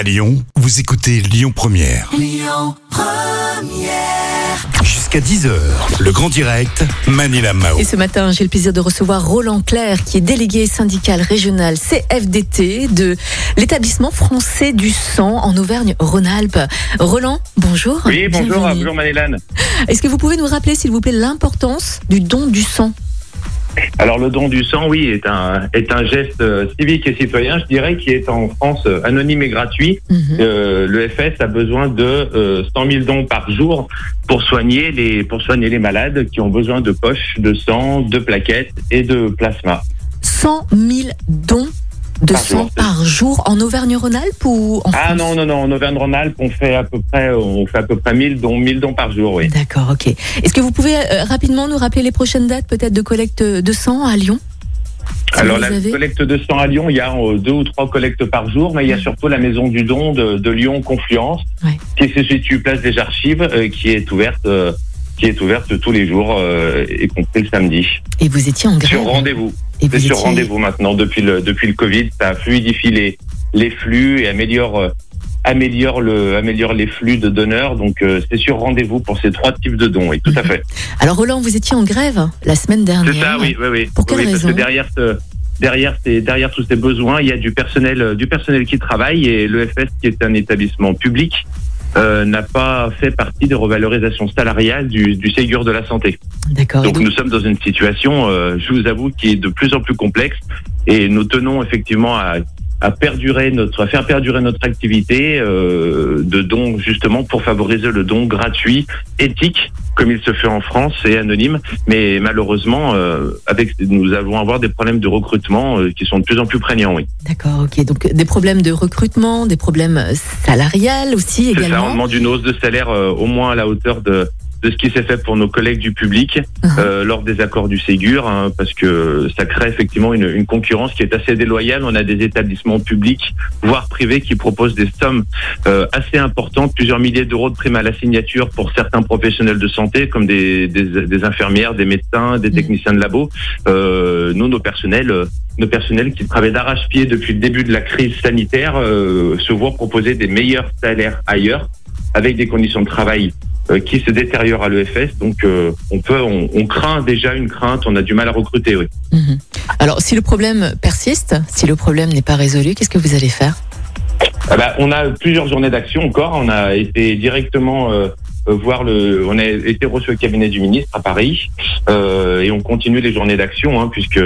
À Lyon, vous écoutez Lyon Première. Jusqu'à 10h, le grand direct, Manila Mao. Et ce matin, j'ai le plaisir de recevoir Roland Clerc, qui est délégué syndical régional CFDT de l'établissement français du sang en Auvergne-Rhône-Alpes. Roland, bonjour. Oui, bonjour, bonjour Manélane. Est-ce que vous pouvez nous rappeler, s'il vous plaît, l'importance du don du sang? Alors le don du sang, oui, est un est un geste euh, civique et citoyen, je dirais, qui est en France euh, anonyme et gratuit. Mhm. Euh, le FS a besoin de euh, 100 000 dons par jour pour soigner les pour soigner les malades qui ont besoin de poches, de sang, de plaquettes et de plasma. 100 000 dons de Par sang jour, c'est- par jour en Auvergne-Rhône-Alpes ou en Ah France non non non, en Auvergne-Rhône-Alpes, on fait à peu près on fait à peu près 1000 dons 1000 dons par jour, oui. D'accord, ok. Est-ce que vous pouvez euh, rapidement nous rappeler les prochaines dates peut-être de collecte de sang à Lyon? Si Alors la avez collecte de sang à Lyon, il y a euh, deux ou trois collectes par jour, mais il y a surtout la maison du don de, de Lyon Confluence, Ouais. qui se situe place des Archives, euh, qui est ouverte, euh, qui est ouverte tous les jours, euh, y compris le samedi. Et vous étiez en grève Sur rendez-vous. C'est sur rendez-vous maintenant depuis le depuis le Covid, ça fluidifie les les flux et améliore euh, améliore le améliore les flux de donneurs. Donc euh, c'est sur rendez-vous pour ces trois types de dons. Oui, tout à Mhm. fait. Alors Roland, vous étiez en grève la semaine dernière. C'est ça, oui, oui, oui. Pour quelle Oui, Parce raison que derrière ce, derrière ces, derrière tous ces besoins, il y a du personnel, du personnel qui travaille et l'EFS, qui est un établissement public, euh, n'a pas fait partie des revalorisations salariales du, du Ségur de la santé. D'accord. Donc donc- nous sommes dans une situation, euh, je vous avoue, qui est de plus en plus complexe et nous tenons effectivement à, à perdurer notre, à faire perdurer notre activité euh, de dons justement pour favoriser le don gratuit, éthique, comme il se fait en France et anonyme. Mais malheureusement, euh, avec, nous allons avoir des problèmes de recrutement euh, qui sont de plus en plus prégnants. Oui, D'accord, ok. Donc des problèmes de recrutement, des problèmes salariales aussi c'est ça. On également. demande une hausse de salaire euh, au moins à la hauteur de de ce qui s'est fait pour nos collègues du public Uh-huh. euh, lors des accords du Ségur, hein, parce que ça crée effectivement une, une concurrence qui est assez déloyale. On a des établissements publics, voire privés, qui proposent des sommes euh, assez importantes, plusieurs milliers d'euros de primes à la signature pour certains professionnels de santé, comme des, des, des infirmières, des médecins, des Mhm. techniciens de labo. Euh, nous, nos personnels, euh, nos personnels qui travaillent d'arrache-pied depuis le début de la crise sanitaire, euh, se voient proposer des meilleurs salaires ailleurs, avec des conditions de travail qui se détériorent à l'EFS. Donc, euh, on peut, on, on craint déjà une crainte. On a du mal à recruter. Oui. Mhm. Alors si le problème persiste, si le problème n'est pas résolu, qu'est-ce que vous allez faire? Ah bah, on a plusieurs journées d'action encore. On a été directement euh, euh, voir le. On a été reçu au cabinet du ministre à Paris euh, et on continue les journées d'action hein, puisque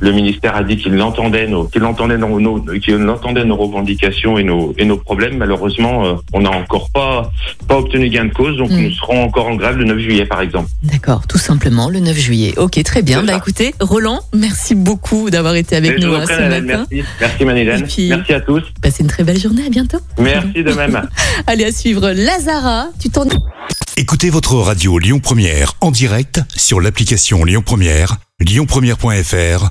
le ministère a dit qu'il entendait nos, qu'il entendait nos, nos- qu'il entendait nos revendications et nos et nos problèmes. Malheureusement, euh, on n'a encore pas pas obtenu gain de cause, donc Mm. nous serons encore en grève le 9 juillet, par exemple. D'accord, tout simplement le 9 juillet. Ok, très bien. Bah écoutez, Roland, merci beaucoup d'avoir été avec Mais nous hein, ce matin. merci, merci Manilène, merci à tous, Passez une très belle journée, à bientôt. merci de même. Allez à suivre Lazara, tu t'en Écoutez votre radio Lyon Première en direct sur l'application Lyon Première, lyonpremière.fr